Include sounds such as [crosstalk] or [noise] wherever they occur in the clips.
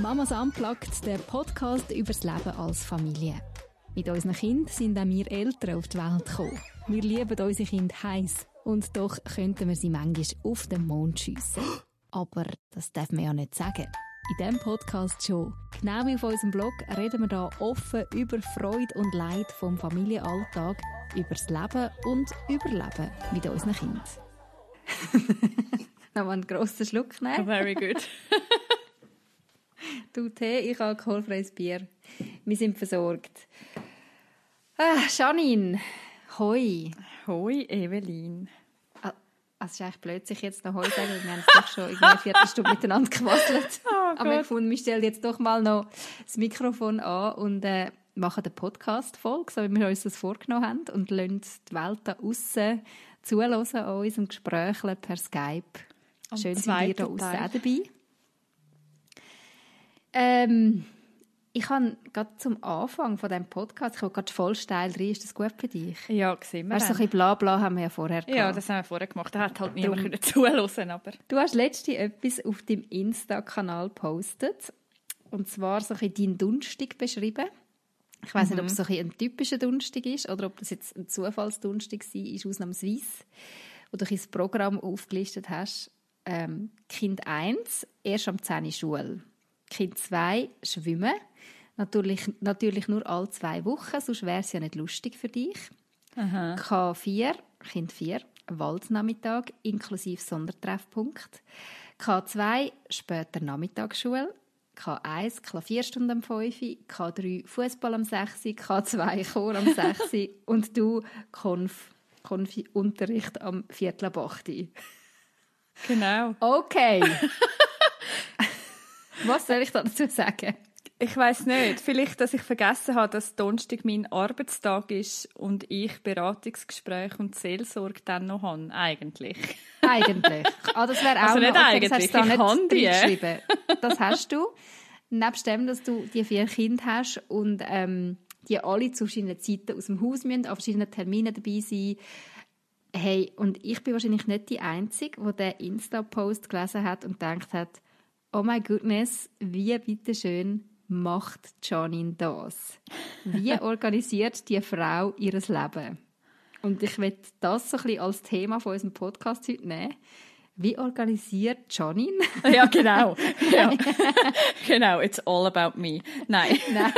Mamas Unplugged, der Podcast über das Leben als Familie. Mit unseren Kindern sind auch wir Eltern auf die Welt gekommen. Wir lieben unsere Kinder heiß und doch könnten wir sie manchmal auf den Mond schiessen. Aber das darf man ja nicht sagen. In diesem Podcast schon. Genau wie auf unserem Blog reden wir hier offen über Freude und Leid vom Familienalltag, über das Leben und Überleben mit unseren Kindern. [laughs] Noch einen grossen Schluck nehmen. Very good. [laughs] du Tee, ich alkoholfreies Bier. Wir sind versorgt. Ah, Janine, hoi. Hoi, Evelyn. Ah, also es ist eigentlich blöd, sich jetzt noch Hoi sagen, wir haben es doch schon irgendwie eine Viertelstunde miteinander gewasselt. Oh [laughs] Aber ich gefunden, wir stellen jetzt doch mal noch das Mikrofon an und äh, machen eine Podcast-Folge, so wie wir uns das vorgenommen haben und lassen die Welt da aussen zuhören an unserem Gespräch per Skype. Schön sind ihr da aussen auch dabei. Ähm, ich habe gerade zum Anfang von diesem Podcast, ich habe gerade voll steil rein, ist das gut für dich? Ja, gesehen wir Weißt so ein bisschen Blabla haben wir ja vorher gehabt. Ja, das haben wir vorher gemacht. Da hat halt niemand können zuhören, aber... Du hast letztens etwas auf deinem Insta-Kanal gepostet. Und zwar so ein bisschen deinen Dunstig beschrieben. Ich weiß nicht, ob es so ein, ein typischer Dunstig ist oder ob das jetzt ein Zufallsdunstig war, ist ausnahmsweise. Wo du das Programm aufgelistet hast. Ähm, kind 1, erst am 10 Uhr Schule. Kind 2, Schwimmen. Natürlich, natürlich nur alle zwei Wochen, sonst wäre es ja nicht lustig für dich. K4, Kind 4, Waldnachmittag inklusive Sondertreffpunkt. K2, später Nachmittagsschule. K1, Klavierstunde am 5, K3, Fußball am 6, K2, Chor am 6 [laughs] und du, Konf, Konfi Unterricht am Viertel ab 8. Genau. Okay. [laughs] Was soll ich da dazu sagen? Ich weiß nicht. Vielleicht, dass ich vergessen habe, dass Donnerstag mein Arbeitstag ist und ich Beratungsgespräch und Seelsorge dann noch habe. Eigentlich. Eigentlich. Ah, das wäre [laughs] auch Also nicht noch, okay, das hast eigentlich, du da ich nicht reingeschrieben. Das hast du. Nebst dem, dass du die vier Kinder hast und ähm, die alle zu verschiedenen Zeiten aus dem Haus müssen, an verschiedenen Terminen dabei sein. Hey, und ich bin wahrscheinlich nicht die Einzige, die den Insta-Post gelesen hat und gedacht hat, oh my goodness, wie bitteschön macht Janine das? Wie [laughs] organisiert die Frau ihr Leben? Und ich will das so ein bisschen als Thema von unserem Podcast heute nehmen. Wie organisiert Janine? Ja, genau. [laughs] Ja. [laughs] genau, it's all about me. Nein. Nein.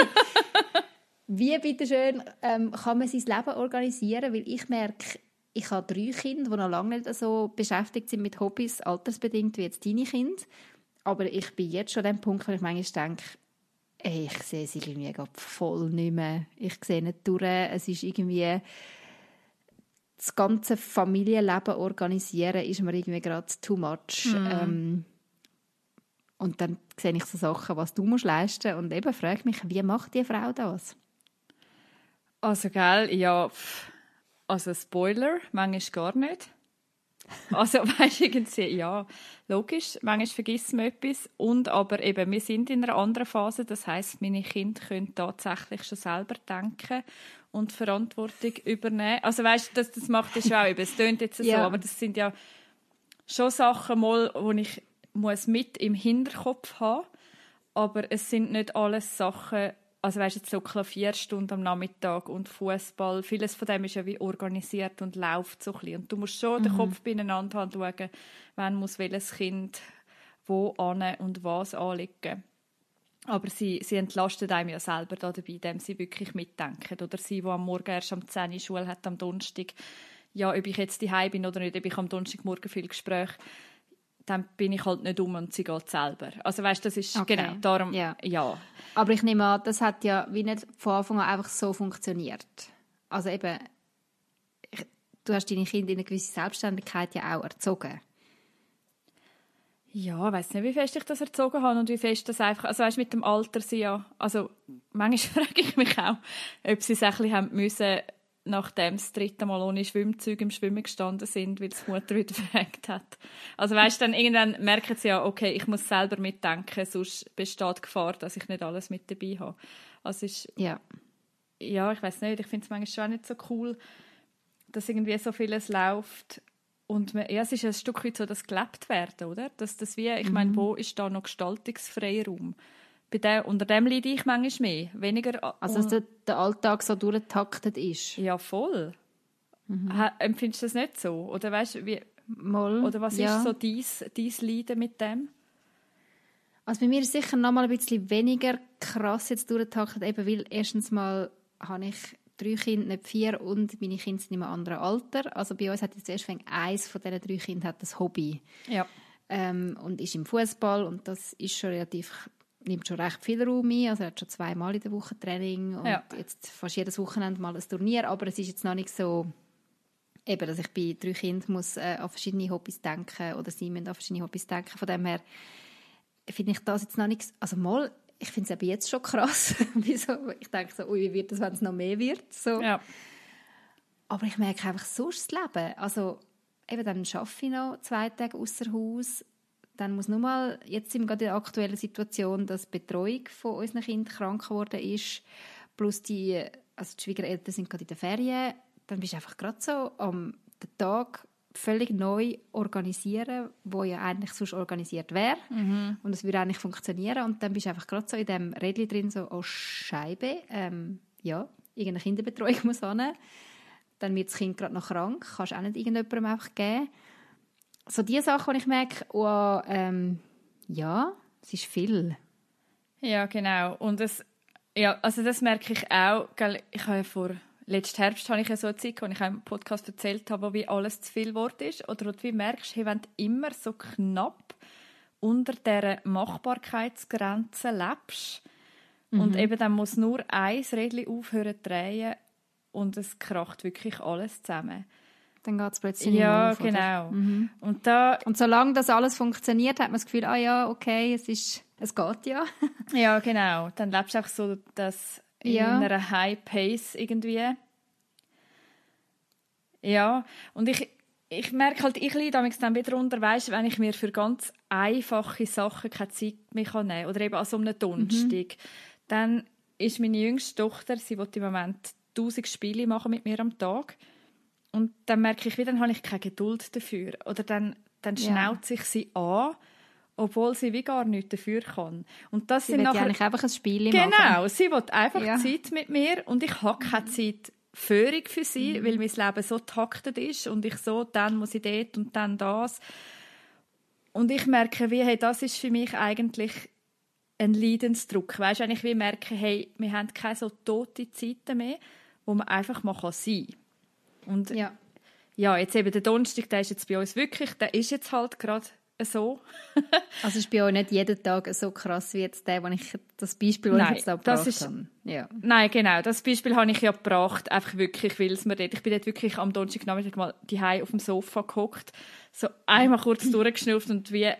Wie bitteschön ähm, kann man sein Leben organisieren? Weil ich merke, ich habe drei Kinder, die noch lange nicht so beschäftigt sind mit Hobbys, altersbedingt wie jetzt deine Kinder. Aber ich bin jetzt schon an dem Punkt, wo ich manchmal denke, ey, ich sehe sie irgendwie voll nicht mehr. Ich sehe nicht durch. Es ist irgendwie das ganze Familienleben organisieren ist mir irgendwie gerade too much. Ähm, und dann sehe ich so Sachen, was du musst leisten und eben frage mich, wie macht die Frau das? Also, gell, ja, also Spoiler, manchmal gar nicht. Also, [laughs] weißt du, irgendwie, ja, logisch, manchmal vergisst man etwas. Und aber eben, wir sind in einer anderen Phase, das heißt, meine Kinder können tatsächlich schon selber denken und Verantwortung übernehmen. Also, weißt du, das, das macht das schon auch eben. Es tönt jetzt [laughs] so, Ja. aber das sind ja schon Sachen, mal, wo ich muss mit im Hinterkopf haben aber es sind nicht alles Sachen, also weißt jetzt so Klavierstunden am Nachmittag und Fußball, vieles von dem ist ja wie organisiert und läuft so ein bisschen. Und du musst schon den Kopf beieinander haben, schauen, wann muss welches Kind wo an und was anlegen. Aber sie, sie entlastet einem ja selber da dabei, indem sie wirklich mitdenken. Oder sie, die am Morgen erst am 10 Uhr Schule hat, am Donnerstag, ja, ob ich jetzt daheim bin oder nicht, ob ich am Donnerstagmorgen viel Gespräch, dann bin ich halt nicht um und sie geht selber. Also weißt, das ist Okay. genau darum, Ja. ja. Aber ich nehme an, das hat ja wie nicht von Anfang an einfach so funktioniert. Also eben, ich, du hast deine Kinder in eine gewisse Selbstständigkeit ja auch erzogen. Ja, ich weiß nicht, wie fest ich das erzogen habe und wie fest das einfach, also weißt, mit dem Alter sie ja, also manchmal [laughs] frage ich mich auch, ob sie es ein bisschen haben müssen, nachdem sie das dritte Mal ohne Schwimmzeug im Schwimmen gestanden sind, weil die Mutter wieder [laughs] verhängt hat. Also weißt, dann irgendwann merken sie ja, okay, ich muss selber mitdenken, sonst besteht Gefahr, dass ich nicht alles mit dabei habe. Also ist, Ja. ja, ich weiß nicht, ich finde es manchmal schon nicht so cool, dass irgendwie so vieles läuft und man, ja, es ist ein Stück weit so das gelebt werden, oder? Dass das wie, ich meine, wo ist da noch Gestaltungsfreiraum? Bei dem, unter dem leide ich manchmal mehr. Weniger, also, dass der Alltag so durchgetaktet ist? Ja, voll. Mhm. Empfindest du das nicht so? Oder weißt wie... Mal, Oder was ja. ist so dein, dein Leiden mit dem? Also bei mir ist sicher noch mal ein bisschen weniger krass jetzt durchgetaktet, eben weil erstens mal habe ich drei Kinder, nicht vier, und meine Kinder sind in einem anderen Alter. Also bei uns hat jetzt erst eins von diesen drei Kindern hat das Hobby. Ja. Ähm, und ist im Fußball und das ist schon relativ nimmt schon recht viel Raum ein. Also er hat schon zweimal in der Woche Training und Ja. jetzt fast jedes Wochenende mal ein Turnier. Aber es ist jetzt noch nicht so, eben, dass ich bei drei Kindern muss, äh, an verschiedene Hobbys denken oder sie müssen an verschiedene Hobbys denken. Von dem her finde ich das jetzt noch nicht, also mal, ich finde es eben jetzt schon krass. [laughs] Ich denke so, ui, wie wird das, wenn es noch mehr wird? So. Ja. Aber ich merke einfach sonst das Leben. Also eben dann arbeite ich noch zwei Tage außer Haus. Dann muss nur mal, jetzt sind wir gerade in der aktuellen Situation, dass die Betreuung von unseren Kindern krank geworden ist. Plus die, also die Schwiegereltern sind gerade in den Ferien. Dann bist du einfach gerade so am den Tag völlig neu organisieren, wo ja eigentlich sonst organisiert wäre. Und es würde eigentlich funktionieren. Und dann bist du einfach gerade so in dem Rädchen drin, so, oh Scheibe, ähm, ja, irgendeine Kinderbetreuung muss hin. Dann wird das Kind gerade noch krank, kannst du auch nicht irgendjemandem einfach geben. So die Sachen, wo ich merke, oh, ähm, ja, es ist viel. Ja, genau. Und das, ja, also das merke ich auch. Gell, Ich habe ja vor letzten Herbst habe ich ja so eine Zeit, wo ich im Podcast erzählt habe, wie alles zu viel Wort ist. Oder wo du wie merkst, hey, wenn du immer so knapp unter dieser Machbarkeitsgrenze lebst und eben dann muss nur ein Rädchen aufhören zu drehen und es kracht wirklich alles zusammen. Dann geht es plötzlich Ja, auf, genau. Und da Und solange das alles funktioniert, hat man das Gefühl, ah ja, okay, es, ist, es geht ja. [laughs] Ja, genau. Dann lebst du einfach so das in Ja. einer High Pace irgendwie. Ja, und ich, ich merke halt, ich leide damals dann wieder runter, weißt, wenn ich mir für ganz einfache Sachen keine Zeit mehr kann nehmen oder eben an so einem Donnerstag, dann ist meine jüngste Tochter, sie will im Moment 1000 Spiele machen mit mir am Tag und dann merke ich wieder, dann habe ich keine Geduld dafür oder dann, dann Ja. schnaut sich sie an, obwohl sie wie gar nichts dafür kann. Und das Sie sind nachher eigentlich einfach ein Spiel machen. Genau, sie will einfach Ja. Zeit mit mir und ich habe keine Zeit Führung für sie, weil mein Leben so taktet ist und ich so, dann muss ich dort und dann das. Und ich merke, wie, hey, das ist für mich eigentlich ein Leidensdruck. Weißt du, wenn ich wie merke, hey, wir haben keine so tote Zeiten mehr, wo man einfach mal sein kann. Und Ja. ja, jetzt eben der Donnerstag, der ist jetzt bei uns wirklich, der ist jetzt halt gerade so. [laughs] Also es ist bei euch nicht jeden Tag so krass wie jetzt der, wo ich das Beispiel, das Nein, ich jetzt da gebracht ist- habe. Ja. Nein, genau. Das Beispiel habe ich ja gebracht, einfach wirklich, weil es mir dort, ich bin dort wirklich am Donnerstagnachmittag mal die auf dem Sofa gehockt, so einmal kurz [laughs] durchgeschnauft und wie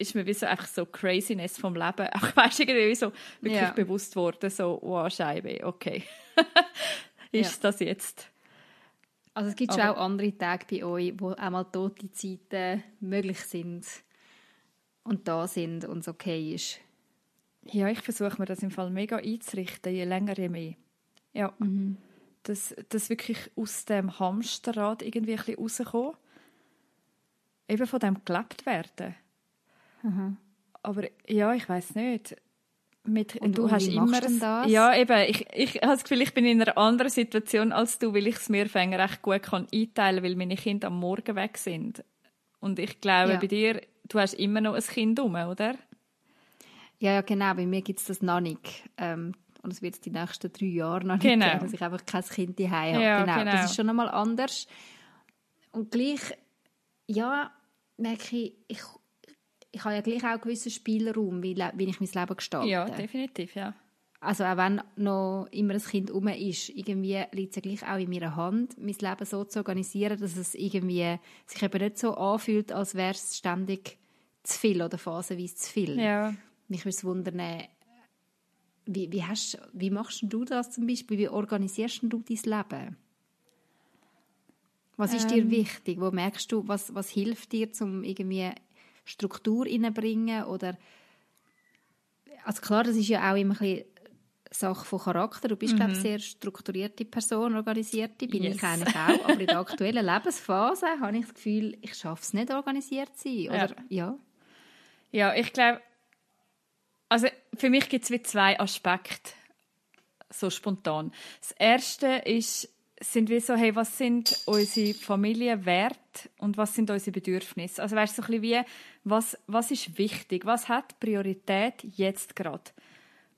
ist mir wie so einfach so Craziness vom Leben, [laughs] auch weißt irgendwie so wirklich Ja. bewusst worden, so, wow, Scheibe, okay. ist das jetzt? Also es gibt schon Aber- auch andere Tage bei euch, wo auch mal tote Zeiten möglich sind und da sind und es okay ist. Ja, ich versuche mir das im Fall mega einzurichten, je länger, je mehr. Ja. Dass, dass wirklich aus dem Hamsterrad irgendwie ein bisschen rauskommen. Eben von dem gelebt werden. Aber ja, ich weiß nicht. Mit, Und- du und hast wie immer das? Ja, eben. Ich, ich habe das Gefühl, ich bin in einer anderen Situation als du, weil ich es mir recht gut kann einteilen, weil meine Kinder am Morgen weg sind. Und ich glaube, Ja. bei dir, du hast immer noch ein Kind rum, oder? Ja, ja genau, bei mir gibt es das noch nicht. Ähm, und es wird es die nächsten drei Jahre noch nicht Genau. geben, dass ich einfach kein Kind daheim habe. Ja, genau. genau. Das ist schon einmal anders. Und gleich, ja, merke ich, ich, ich habe ja gleich auch einen gewissen Spielraum, wie, wie ich mein Leben gestalte. Ja, definitiv, ja. Also auch wenn noch immer ein Kind um ist, irgendwie liegt es ja gleich auch in meiner Hand, mein Leben so zu organisieren, dass es irgendwie sich eben nicht so anfühlt, als wäre es ständig zu viel oder phasenweise zu viel. Ja. Mich würde es wundern, wie, wie, hast, wie machst du das zum Beispiel? Wie organisierst du dein Leben? Was ist dir wichtig? Wo merkst du, was, was hilft dir, um irgendwie Struktur reinzubringen? Oder also klar, das ist ja auch immer ein bisschen Sache von Charakter. Du bist, glaube ich, sehr strukturierte Person, organisierte. Bin Yes. ich eigentlich auch. Aber in der aktuellen [laughs] Lebensphase habe ich das Gefühl, ich schaffe es nicht, organisiert zu sein. Oder, ja. Ja, ich glaube, Also für mich gibt es zwei Aspekte, so spontan. Das erste ist, sind wir so, hey, was sind unsere Familienwerte und was sind unsere Bedürfnisse? Also weißt du, so ein bisschen wie, was, was ist wichtig? Was hat Priorität jetzt gerade?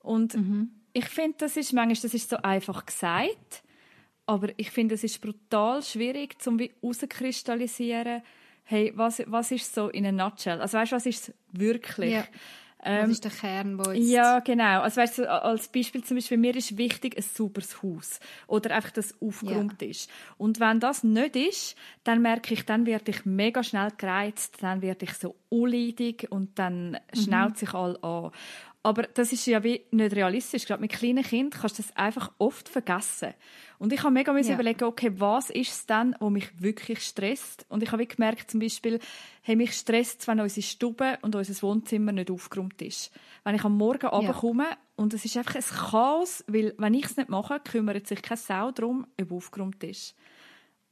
Und mhm. ich finde, das ist manchmal, das ist so einfach gesagt, aber ich finde, es ist brutal schwierig, zum wie herauskristallisieren, hey, was, was ist so in a nutshell? Also weißt du, was ist wirklich? Ja. Ähm, was ist der Kern, wo jetzt... Ja, genau. Also weißt du, als Beispiel zum Beispiel, mir ist wichtig ein sauberes Haus oder einfach, dass es aufgeräumt ja. ist. Und wenn das nicht ist, dann merke ich, dann werde ich mega schnell gereizt, dann werde ich so unleidig und dann mhm. schnellt sich all an. Aber das ist ja wie nicht realistisch. Gerade mit kleinen Kindern kannst du das einfach oft vergessen. Und ich habe mega ja. überlegen, okay, was ist es denn, was mich wirklich stresst? Und ich habe gemerkt, zum Beispiel, hey, mich stresst wenn unsere Stube und unser Wohnzimmer nicht aufgeräumt ist. Wenn ich am Morgen ja. und es ist einfach ein Chaos, weil wenn ich es nicht mache, kümmert sich keine Sau darum, ob aufgeräumt ist.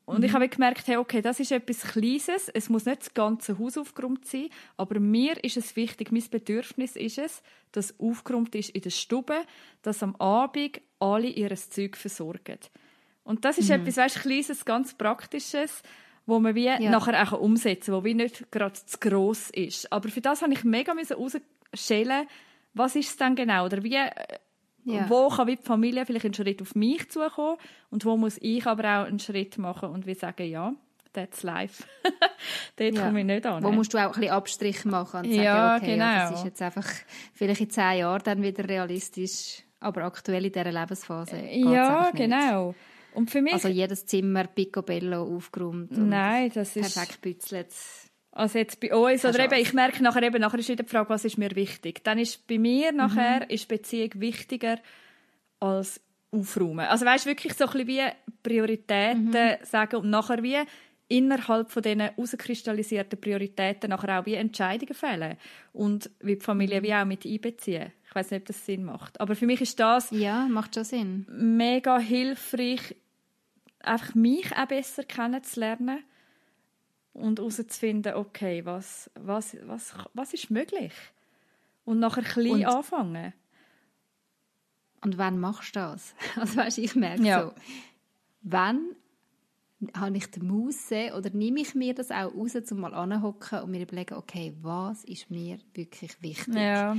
Und mhm. ich habe gemerkt, hey, okay, das ist etwas Kleines. Es muss nicht das ganze Haus aufgeräumt sein, aber mir ist es wichtig, mein Bedürfnis ist es, dass aufgeräumt ist in der Stube, dass am Abend alle ihr Zeug versorgen. Und das ist mhm. etwas, weißt, Kleines, ganz Praktisches, wo man wie ja. nachher auch umsetzen kann, wo wie nicht gerade zu gross ist. Aber für das habe ich mega herausstellen was ist es denn genau? Oder wie äh, ja. Wo kann die Familie vielleicht einen Schritt auf mich zukommen und wo muss ich aber auch einen Schritt machen und wie sagen, ja, that's life. [laughs] Dort ja. komme ich nicht an. Wo musst du auch ein bisschen Abstriche machen und sagen, ja, okay, genau. ja, das ist jetzt einfach vielleicht in zehn Jahren dann wieder realistisch, aber aktuell in dieser Lebensphase Ja, genau. Und für mich... Also jedes Zimmer picobello aufgeräumt Nein, das ist... perfekt bützelt. Also jetzt bei uns, oder eben, ich merke nachher eben, nachher ist wieder die Frage, was ist mir wichtig. Dann ist bei mir mhm. nachher ist Beziehung wichtiger als aufräumen. Also weißt wirklich so ein bisschen wie Prioritäten mhm. sagen und nachher wie innerhalb von diesen herauskristalisierten Prioritäten nachher auch wie Entscheidungen fällen und wie die Familie mhm. wie auch mit einbeziehen. Ich weiß nicht, ob das Sinn macht. Aber für mich ist das ja, macht schon Sinn. mega hilfreich, einfach mich auch besser kennenzulernen und herauszufinden, okay, was, was, was, was ist möglich? Und nachher klein und, anfangen. Und wann machst du das? [laughs] Also weißt, ich merke ja. so, wann habe ich die Muße oder nehme ich mir das auch raus, um mal anzuhocken und mir überlegen, okay, was ist mir wirklich wichtig? Ja.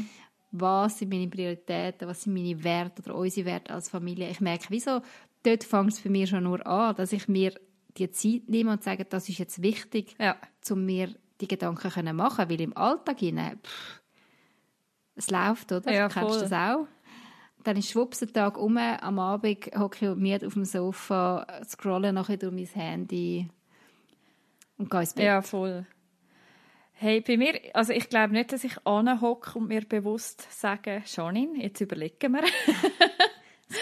Was sind meine Prioritäten? Was sind meine Werte oder unsere Werte als Familie? Ich merke, wieso, dort fängt es für mich schon nur an, dass ich mir die Zeit nehmen und sagen, das ist jetzt wichtig, ja. um mir die Gedanken zu machen, weil im Alltag hinein, pff, es läuft, oder? Ja, Kennst du das auch? Dann ist schwupps der Tag um, am Abend hocke ich müde auf dem Sofa, scrolle nachher durch mein Handy und gehe ins Bett. Ja, voll. Hey, bei mir, also ich glaube nicht, dass ich anhocke und mir bewusst sage, Janine, jetzt überlegen wir. [laughs]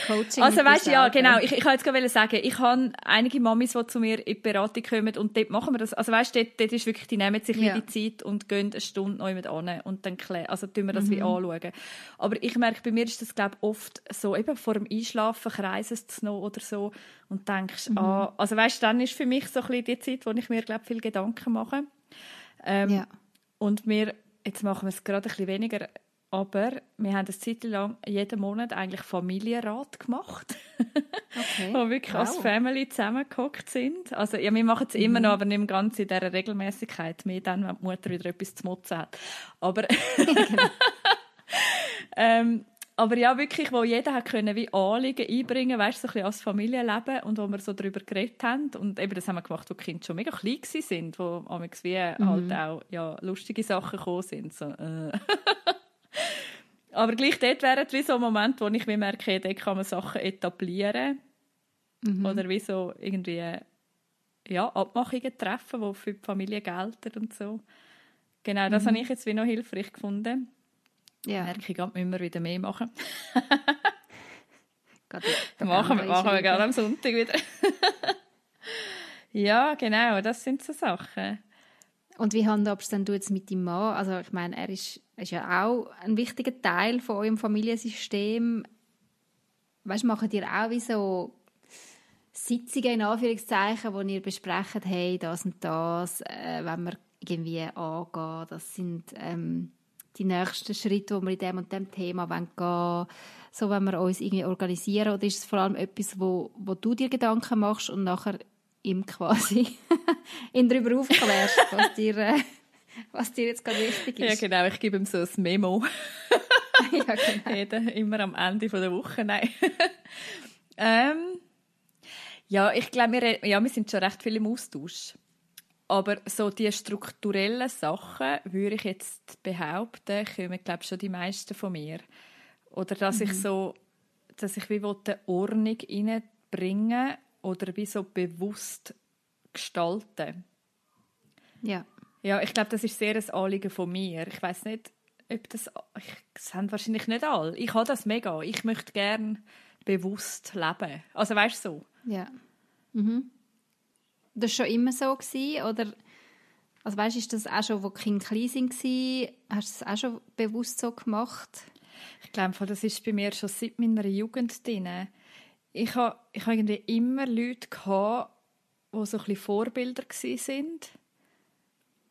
Coaching. Also weißt du, ja, genau. Ich, ich wollte jetzt gerade sagen, ich habe einige Mamis, die zu mir in die Beratung kommen und dort machen wir das. Also weißt du, dort, dort ist wirklich, die nehmen sich ja. die Zeit und gehen eine Stunde neu mit an und dann klären, also tun wir das mhm. wie anschauen. Aber ich merke, bei mir ist das glaube oft so, eben vor dem Einschlafen kreisest du noch oder so und denkst, mhm. ah, also weißt du, dann ist für mich so ein bisschen die Zeit, wo ich mir glaube viel Gedanken mache. Ähm, ja. Und wir, jetzt machen wir es gerade ein bisschen weniger aber wir haben eine Zeit lang jeden Monat eigentlich Familienrat gemacht, okay. [laughs] wo wirklich wow. als Family zusammengehockt sind. Also ja, wir machen es mhm. immer noch, aber nicht ganz in dieser Regelmäßigkeit. Mehr dann, wenn die Mutter wieder etwas zu motzen hat. Aber [laughs] [laughs] ähm, aber ja, wirklich, wo jeder hat können wie Anliegen einbringen, weißt so ein bisschen als Familienleben und wo wir so darüber geredet haben und eben das haben wir gemacht, wo die Kinder schon mega klein sind, wo wie mhm. halt auch ja, lustige Sachen gekommen sind. So, äh. Aber gleich dort wäre es wie so ein Moment, wo ich mir merke, dort kann man Sachen etablieren. Mhm. Oder wie so irgendwie ja, Abmachungen treffen, die für die Familie gelten und so. Genau, das mhm. habe ich jetzt wie noch hilfreich gefunden. Ja. Merke ich, müssen wir wieder mehr machen. [laughs] machen wir, machen wir gerne am Sonntag wieder. [laughs] ja, genau, das sind so Sachen. Und wie handhabst denn du jetzt mit deinem Mann? Also ich meine, er ist, ist ja auch ein wichtiger Teil von eurem Familiensystem. Weißt, machen ihr auch wie so Sitzungen in Anführungszeichen, wo ihr besprecht, hey, das und das, äh, wenn wir irgendwie angehen, das sind ähm, die nächsten Schritte, die wir in dem und dem Thema gehen wollen, so wenn wir uns irgendwie organisieren, oder ist es vor allem etwas, wo, wo du dir Gedanken machst und nachher ihm quasi [laughs] ihn darüber aufklärst, [laughs] was dir, äh, was dir jetzt gerade wichtig ist? Ja genau, ich gebe ihm so ein Memo. [laughs] ja, genau. Jeden, immer am Ende der Woche, nein. ähm, ja, ich glaube, wir, ja, wir sind schon recht viel im Austausch. Aber so die strukturellen Sachen, würde ich jetzt behaupten, kommen, glaube ich, schon die meisten von mir. Oder dass mhm. ich so, dass ich wie eine Ordnung reinbringen oder wie so bewusst gestalten. Ja. Ja, ich glaube, das ist sehr ein Anliegen von mir. Ich weiß nicht, ob das, ich, das haben wahrscheinlich nicht alle. Ich habe das mega. Ich möchte gerne bewusst leben. Also weißt du so? Ja. Mhm. Das war schon immer so gewesen, oder? Also weißt, ist das auch schon, wo Kinder klein waren, hast du das auch schon bewusst so gemacht? Ich glaube, das ist bei mir schon seit meiner Jugend drin. Ich habe, ich irgendwie immer Leute gehabt, die so ein bisschen Vorbilder sind.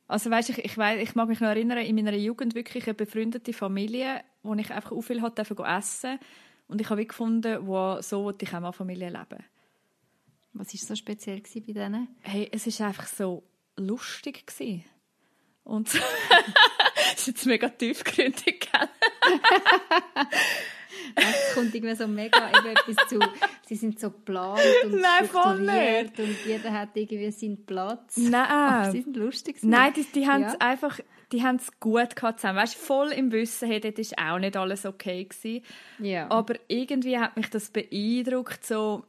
Also weißt, ich, ich, weiss, ich mag mich noch erinnern, in meiner Jugend wirklich eine befreundete Familie, wo ich einfach auch viel hatte, essen und ich habe gefunden, wow, so wollte ich auch mal Familie leben. Was war so speziell bei denen? Hey, es war einfach so lustig. Gewesen. Und [laughs] das ist jetzt mega tiefgründig? [laughs] es kommt irgendwie so mega eben etwas zu, sie sind so geplant und Nein, strukturiert und jeder hat irgendwie seinen Platz. Nein. Aber sie sind lustig. Nein, die, die haben es ja. einfach, die haben es gut gehabt zusammen. Weißt, voll im Wissen, hey, dort ist auch nicht alles okay gewesen. Ja. Aber irgendwie hat mich das beeindruckt, so,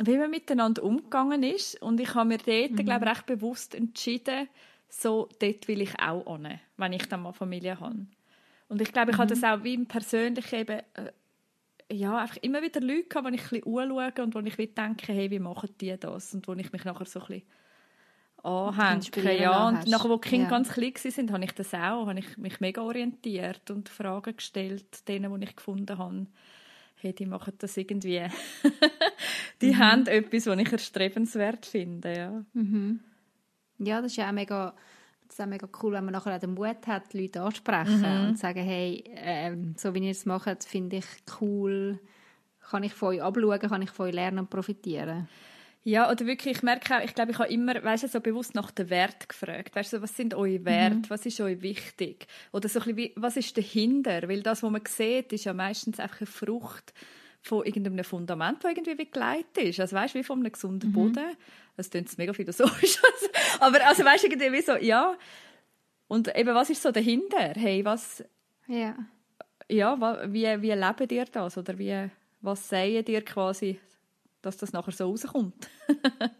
wie man miteinander umgegangen ist. Und ich habe mir dort, mhm. glaube ich, recht bewusst entschieden, so, dort will ich auch hin, wenn ich dann mal Familie habe. Und ich glaube, ich mhm. habe das auch wie im Persönlichen eben, äh, ja, einfach immer wieder Leute gehabt, die ich ein bisschen anschaue und wo ich denke, hey, wie machen die das? Und wo ich mich nachher so ein bisschen anhänge. Ja, und nachher, wo die Kinder ja. ganz klein waren, habe ich das auch, habe ich mich mega orientiert und Fragen gestellt, denen, die ich gefunden habe hey, die machen das irgendwie. [laughs] die mhm. haben etwas, was ich erstrebenswert finde. Ja, mhm. ja das ist ja auch mega, das ist auch mega cool, wenn man nachher auch den Mut hat, die Leute ansprechen mhm. und sagen, hey, ähm, so wie ihr es macht, finde ich cool, kann ich von euch abschauen, kann ich von euch lernen und profitieren. Ja, oder wirklich, ich merke auch, ich glaube, ich habe immer, weißt du, so bewusst nach dem Wert gefragt. Weißt du, was sind eure Werte? Mhm. Was ist euch wichtig? Oder so ein bisschen, wie, was ist dahinter? Weil das, was man sieht, ist ja meistens einfach eine Frucht von irgendeinem Fundament, das irgendwie wie geleitet ist. Also weißt du, wie von einem gesunden mhm. Boden. Das klingt mega philosophisch. [laughs] Aber also weißt du, irgendwie wie so, ja. Und eben, was ist so dahinter? Hey, was... Ja. Ja, wie, wie lebt ihr das? Oder wie, was sagen dir quasi dass das nachher so rauskommt. [laughs]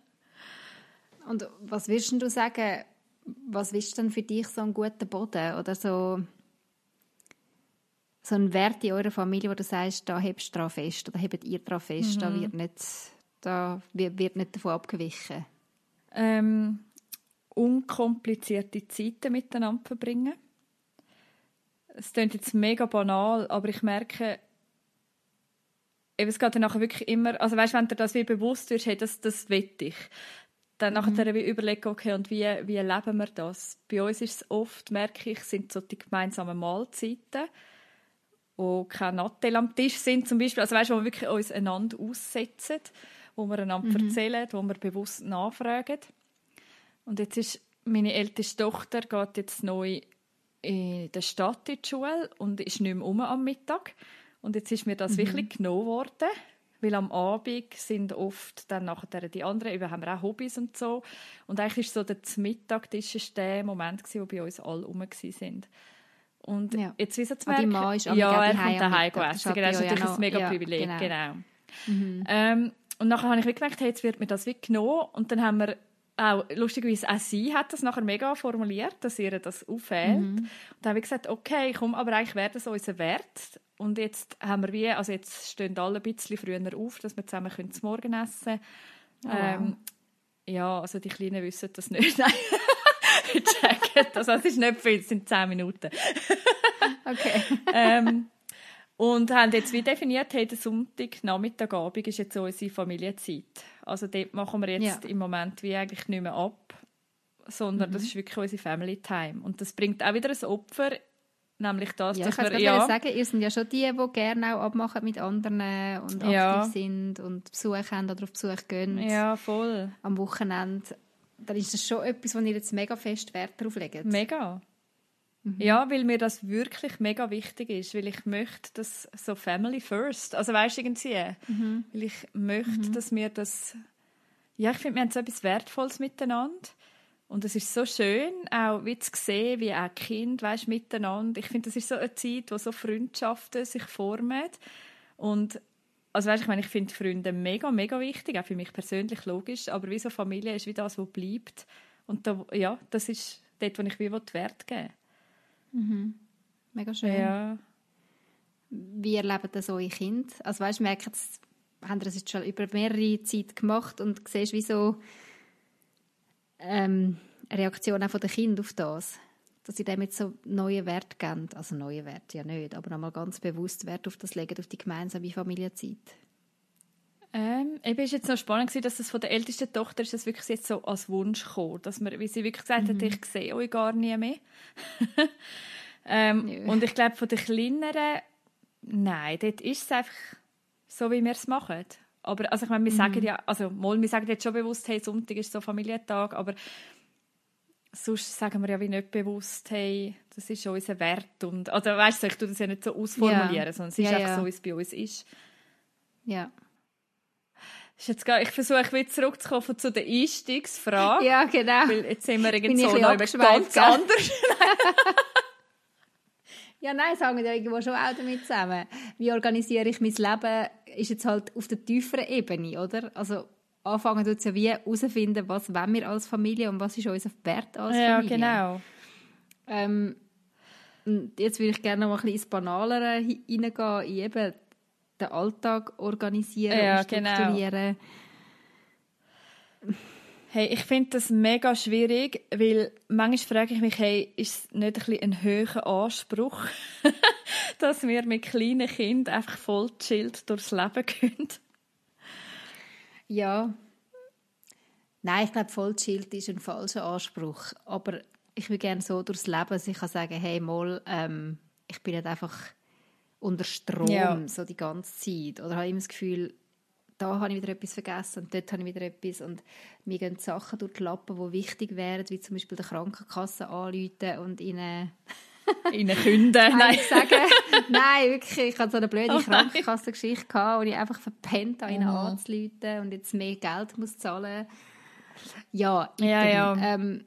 Und was würdest du sagen, was ist denn für dich so ein guter Boden oder so, so ein Wert in eurer Familie, wo du sagst, da hebst du daran fest oder hebt ihr daran fest, mhm. da, wird nicht, da wird nicht davon abgewichen? Ähm, unkomplizierte Zeiten miteinander verbringen. Es klingt jetzt mega banal, aber ich merke, eben, es geht dann nachher wirklich immer, also weißt, wenn dir das wie bewusst wird, hey, das, das will ich, dann mhm. nachher wie überlegen, okay, und wie, wie leben wir das? Bei uns ist es oft, merke ich, sind so die gemeinsamen Mahlzeiten, wo keine Nattel am Tisch sind zum Beispiel, also weißt, wo wir wirklich uns einander aussetzen, wo wir einander mhm. erzählen, wo wir bewusst nachfragen. Und jetzt ist meine älteste Tochter geht jetzt neu in der Stadt in die Schule und ist nicht mehr um am Mittag. Und jetzt ist mir das mhm. wirklich genommen worden, weil am Abend sind oft dann nachher die anderen, wir haben auch Hobbys und so. Und eigentlich ist so der Mittagtisch ist der Moment gewesen, wo bei uns alle rum sind. Und ja. jetzt so zu merken, ah, ist ja, er kommt daheim essen. Genau, das ist natürlich ein mega ja, Privileg, genau. genau. Mhm. Ähm, und nachher habe ich gemerkt, hey, jetzt wird mir das wie genommen. Und dann haben wir auch, lustigerweise, auch sie hat das nachher mega formuliert, dass ihr das auffällt. Mhm. Und dann habe ich gesagt, okay, komm, aber eigentlich wäre das unser Wert. Und jetzt haben wir wie, also jetzt stehen alle ein bisschen früher auf, dass wir zusammen können zum Morgen essen oh, ähm, Ja, also die Kleinen wissen das nicht. [laughs] [laughs] Also es ist nicht viel, es sind zehn Minuten. [laughs] okay. ähm, und haben jetzt wie definiert, hey, der Sonntag, Nachmittagabend ist jetzt unsere Familienzeit. Also dort machen wir jetzt ja. im Moment wie eigentlich nicht mehr ab, sondern mhm. das ist wirklich unsere Family Time. Und das bringt auch wieder ein Opfer Nämlich das, Ja, dass ich kann wir, ja, sagen, ihr seid ja schon die, die gerne auch abmachen mit anderen und aktiv Ja. sind und Besuch haben oder auf Besuch gehen ja, voll. am Wochenende. Dann ist das schon etwas, wo ihr jetzt mega fest Wert drauf legt. Mega. Mhm. Ja, weil mir das wirklich mega wichtig ist, weil ich möchte, dass so Family first, also weißt du irgendwie, Mhm. weil ich möchte, dass wir das, ja, ich finde, wir haben so etwas Wertvolles miteinander und es ist so schön, auch wie zu sehen, wie auch Kind, weißt, miteinander. Ich finde, das ist so eine Zeit, wo so Freundschaften sich formen und also weißt, ich meine, ich finde Freunde mega, mega wichtig, auch für mich persönlich logisch, aber wie so Familie ist wie das, was bleibt und da, ja, das ist dort, wo ich wie Wert geben will. Mega schön. Ja. Wie erleben das eure Kinder? Also weißt, merken das, haben das jetzt schon über mehrere Zeit gemacht und siehst, wie so ähm, Reaktion auch von den Kindern auf das? Dass sie dem jetzt so neue Wert geben. Also neue Wert ja nicht, aber nochmal ganz bewusst Wert auf das legen, auf die gemeinsame Familienzeit. Ähm, eben ist jetzt noch spannend gewesen, dass das von der ältesten Tochter ist das wirklich jetzt so als Wunsch gekommen, dass man, wie sie wirklich gesagt hat, ich sehe euch gar nie mehr. [laughs] ähm, und ich glaube von den kleineren, nein, dort ist es einfach so, wie wir es machen. Aber also ich meine, wir sagen ja, also mal, wir sagen jetzt schon bewusst, hey, Sonntag ist so Familientag, aber sonst sagen wir ja wie nicht bewusst, hey, das ist unser Wert und, also weißt du, ich tue das ja nicht so ausformulieren, Ja. sondern es ist Ja, einfach ja. so, wie es bei uns ist. Ja. Ist jetzt gar, ich versuche wieder zurückzukommen zu der Einstiegsfrage. Ja, genau. Weil jetzt sind wir irgendwie so bisschen ganz anders. [laughs] Ja, nein, sagen wir ja irgendwo schon auch damit zusammen. Wie organisiere ich mein Leben, ist jetzt halt auf der tieferen Ebene, oder? Also anfangen tut ja wie herausfinden, was wollen wir als Familie und was ist unser Wert als Ja, Familie. genau. Ähm, und jetzt würde ich gerne noch mal ein bisschen ins Banalere hi- hineingehen, in eben den Alltag organisieren Ja, und genau. strukturieren. Hey, ich finde das mega schwierig, weil manchmal frage ich mich, hey, ist es nicht ein, bisschen ein höherer Anspruch, [laughs] dass wir mit kleinen Kindern einfach voll chillt durchs Leben gehen? Ja. Nein, ich glaube, voll chillt ist ein falscher Anspruch. Aber ich will gerne so durchs Leben, dass ich kann sagen, hey, mal, ähm, ich bin nicht einfach unter Strom Ja. so die ganze Zeit. Oder habe immer das Gefühl, da habe ich wieder etwas vergessen und dort habe ich wieder etwas. Und mir gehen Sachen durch die Lappen, die wichtig wären, wie zum Beispiel der Krankenkasse anrufen und ihnen In den Künden? Nein. Sagen. [laughs] Nein, wirklich. Ich hatte so eine blöde Oh. Krankenkassengeschichte, wo ich einfach verpennt habe, ihnen anzuleiten und jetzt mehr Geld muss zahlen Ja, Ja, item. ja. Ähm,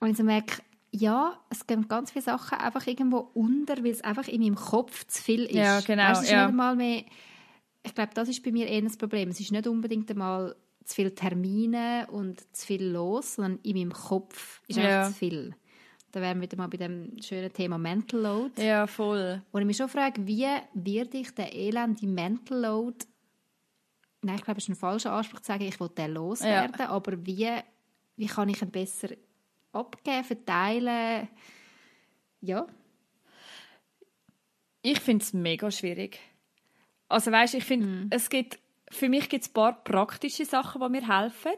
und ich so merke, ja, es gehen ganz viele Sachen einfach irgendwo unter, weil es einfach in meinem Kopf zu viel ist. Ja, genau, Weißt, ja. einmal mehr, ich glaube, das ist bei mir eher das Problem. Es ist nicht unbedingt einmal zu viele Termine und zu viel los, sondern in meinem Kopf ist einfach Ja. zu viel. Da wären wir wieder mal bei dem schönen Thema Mental Load. Ja, voll. Wo ich mich schon frage, wie werde ich den elende Mental Load Nein, ich glaube, es ist ein falscher Anspruch zu sagen, ich will den loswerden, aber wie, wie kann ich ihn besser abgeben, verteilen? Ja, Ich finde es mega schwierig. Also weißt, ich finde, es gibt, für mich gibt es ein paar praktische Sachen, die mir helfen.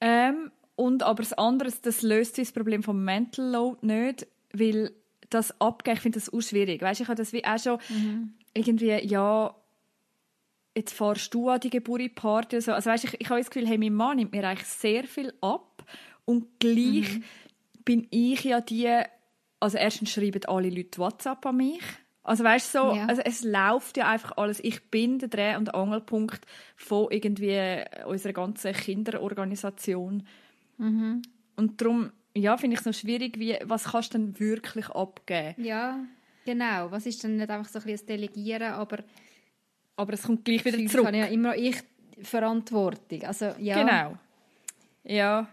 Ähm, und aber das andere, das löst das Problem vom Mental Load nicht, weil das Abgeben, ich finde das auch schwierig. Weißt, ich habe das wie auch schon irgendwie, ja, jetzt fahrst du an die Geburtstagsparty oder so. Also weißt, ich, ich habe das Gefühl, hey, mein Mann nimmt mir eigentlich sehr viel ab und gleich bin ich ja die, also erstens schreiben alle Leute WhatsApp an mich. Also weißt du, so, Ja. also es läuft ja einfach alles. Ich bin der Dreh- und Angelpunkt von irgendwie unserer ganzen Kinderorganisation. Und darum, ja, finde ich es noch schwierig, wie, was kannst du denn wirklich abgeben? ja, genau. Was ist denn nicht einfach so ein bisschen das Delegieren, aber Aber es kommt gleich wieder zurück. habe ja immer ich Verantwortung. Also, ja, Genau. Ja.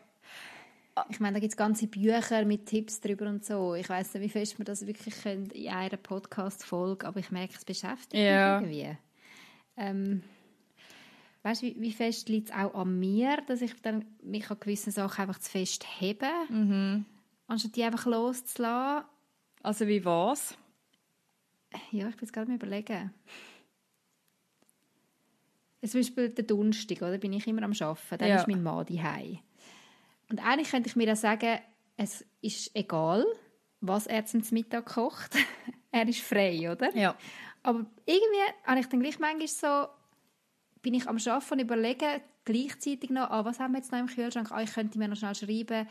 Ich meine, da gibt es ganze Bücher mit Tipps drüber und so. Ich weiß nicht, wie fest wir das wirklich können in einer Podcast-Folge, aber ich merke, es beschäftigt Ja. mich irgendwie. Ähm, weißt du, wie, wie fest liegt es auch an mir, dass ich dann mich an gewissen Sachen einfach zu fest hebe, Mhm. anstatt die einfach loszulassen? Also wie was? Ja, ich bin jetzt gerade mal überlegen. Zum Beispiel der Donnerstag, oder? Bin ich immer am Arbeiten. Dann Ja. ist mein Mann daheim. Und eigentlich könnte ich mir dann sagen, es ist egal, was er zum Mittag kocht. [laughs] er ist frei, oder? Ja. Aber irgendwie habe ich dann gleich manchmal so, bin ich am Arbeiten und überlege gleichzeitig noch, ah, was haben wir jetzt noch im Kühlschrank? Ah, ich könnte mir noch schnell schreiben,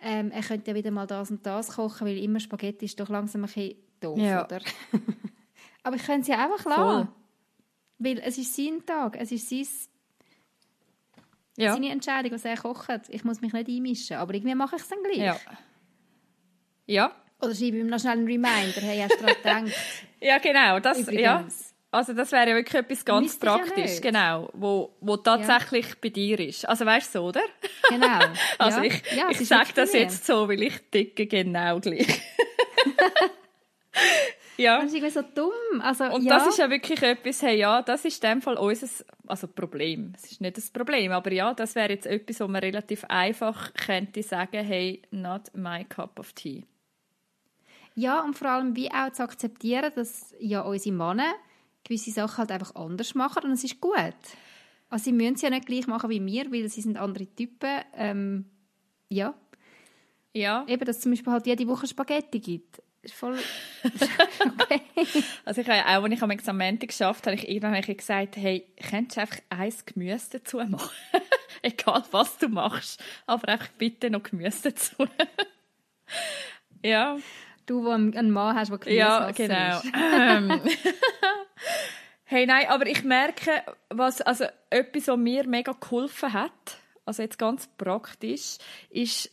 ähm, er könnte ja wieder mal das und das kochen, weil immer Spaghetti ist doch langsam ein bisschen doof, Ja. oder? [laughs] Aber ich könnte sie einfach Voll. lassen. Weil es ist sein Tag, es ist sein, Ja. seine Entscheidung, was er kocht. Ich muss mich nicht einmischen, aber irgendwie mache ich es dann gleich. Ja. Ja. Oder schreibe ihm noch schnell einen Reminder, hey, hast du daran [laughs] gedacht? Ja, genau. Das, ja. Also das wäre ja wirklich etwas ganz ja praktisch, nicht. genau, wo, wo tatsächlich bei dir ist. Also weißt du so, oder? Genau. [laughs] Also ja. ich, ja, ich sage das jetzt so, weil ich ticke genau gleich. [laughs] ja. Das ist irgendwie so dumm. Also, Und ja. das ist ja wirklich etwas, hey, ja, das ist in dem Fall unser also Problem. Es ist nicht das Problem, aber ja, das wäre jetzt etwas, wo man relativ einfach könnte sagen, hey, not my cup of tea. Ja, und vor allem wie auch zu akzeptieren, dass ja unsere Männer gewisse Sachen halt einfach anders machen und es ist gut. Also sie müssen es ja nicht gleich machen wie wir, weil sie sind andere Typen. Ähm, ja, Ja, eben, dass es zum Beispiel halt jede Woche Spaghetti gibt. Ist voll [laughs] okay. also ich habe ja auch, als ich am Examen geschafft habe, ich irgendwann gesagt, hey, könntest du einfach eins Gemüse dazu machen? [laughs] Egal, was du machst, aber einfach bitte noch Gemüse dazu. [laughs] ja, Du, wo einen Mann hast, der Ja, Gemüsehasser genau. Ähm, [laughs] hey, nein, aber ich merke, was, also etwas, was mir mega geholfen hat, also jetzt ganz praktisch, ist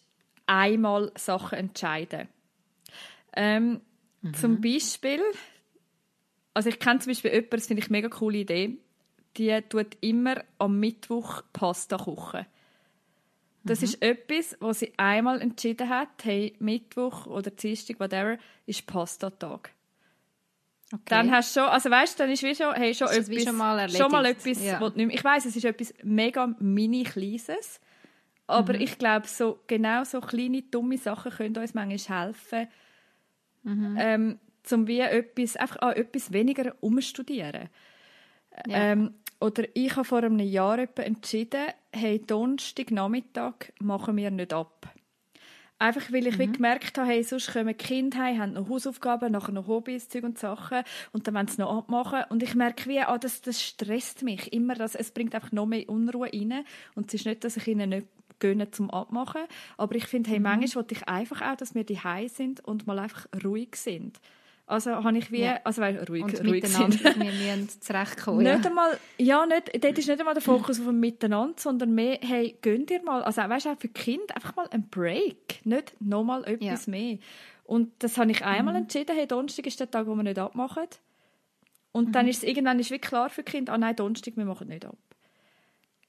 einmal Sachen entscheiden. Ähm, Zum Beispiel, also ich kenne zum Beispiel jemanden, das finde ich eine mega coole Idee, die tut immer am Mittwoch Pasta kochen. Das ist etwas, was sie einmal entschieden hat, hey, Mittwoch oder Dienstag, whatever, ist Pastatag. Okay. Dann hast du schon, also weißt du, dann ist wie schon, hey, schon etwas, schon mal schon mal etwas, Ja. du nicht mehr, ich weiß, es ist etwas mega mini kleines, aber Mhm. ich glaube, so genau so kleine dumme Sachen können uns manchmal helfen, Mhm. ähm, zum wie etwas einfach an etwas weniger umstudieren. Ja. Ähm, oder ich habe vor einem Jahr entschieden, hey, Donnerstag Nachmittag machen wir nicht ab. Einfach weil ich wie Mhm. gemerkt habe, hey, sonst kommen die Kinder heim, haben noch Hausaufgaben, nachher noch Hobbys, Zeug und Sachen und dann wollen sie noch abmachen. Und ich merke wie, ah, das, das stresst mich immer, das, es bringt einfach noch mehr Unruhe rein. Und es ist nicht, dass ich ihnen nicht gönne zum Abmachen, aber ich finde, hey, Mhm. manchmal wollte ich einfach auch, dass wir die sind und mal einfach ruhig sind. Also habe ich wie, Ja. also weil ruhig, Und ruhig miteinander, sind. wir [laughs] müssen zurechtkommen. Nicht Ja. einmal, ja, nicht, dort ist nicht einmal der Fokus auf dem Miteinander, sondern mehr, hey, gönn dir mal, also weißt du, auch für Kinder einfach mal einen Break, nicht nochmal etwas mehr. Und das habe ich Mhm. einmal entschieden, hey, Donnerstag ist der Tag, wo wir nicht abmachen. Und Mhm. dann ist es irgendwann ist wie klar für Kinder, ah nein, Donnerstag, wir machen nicht ab.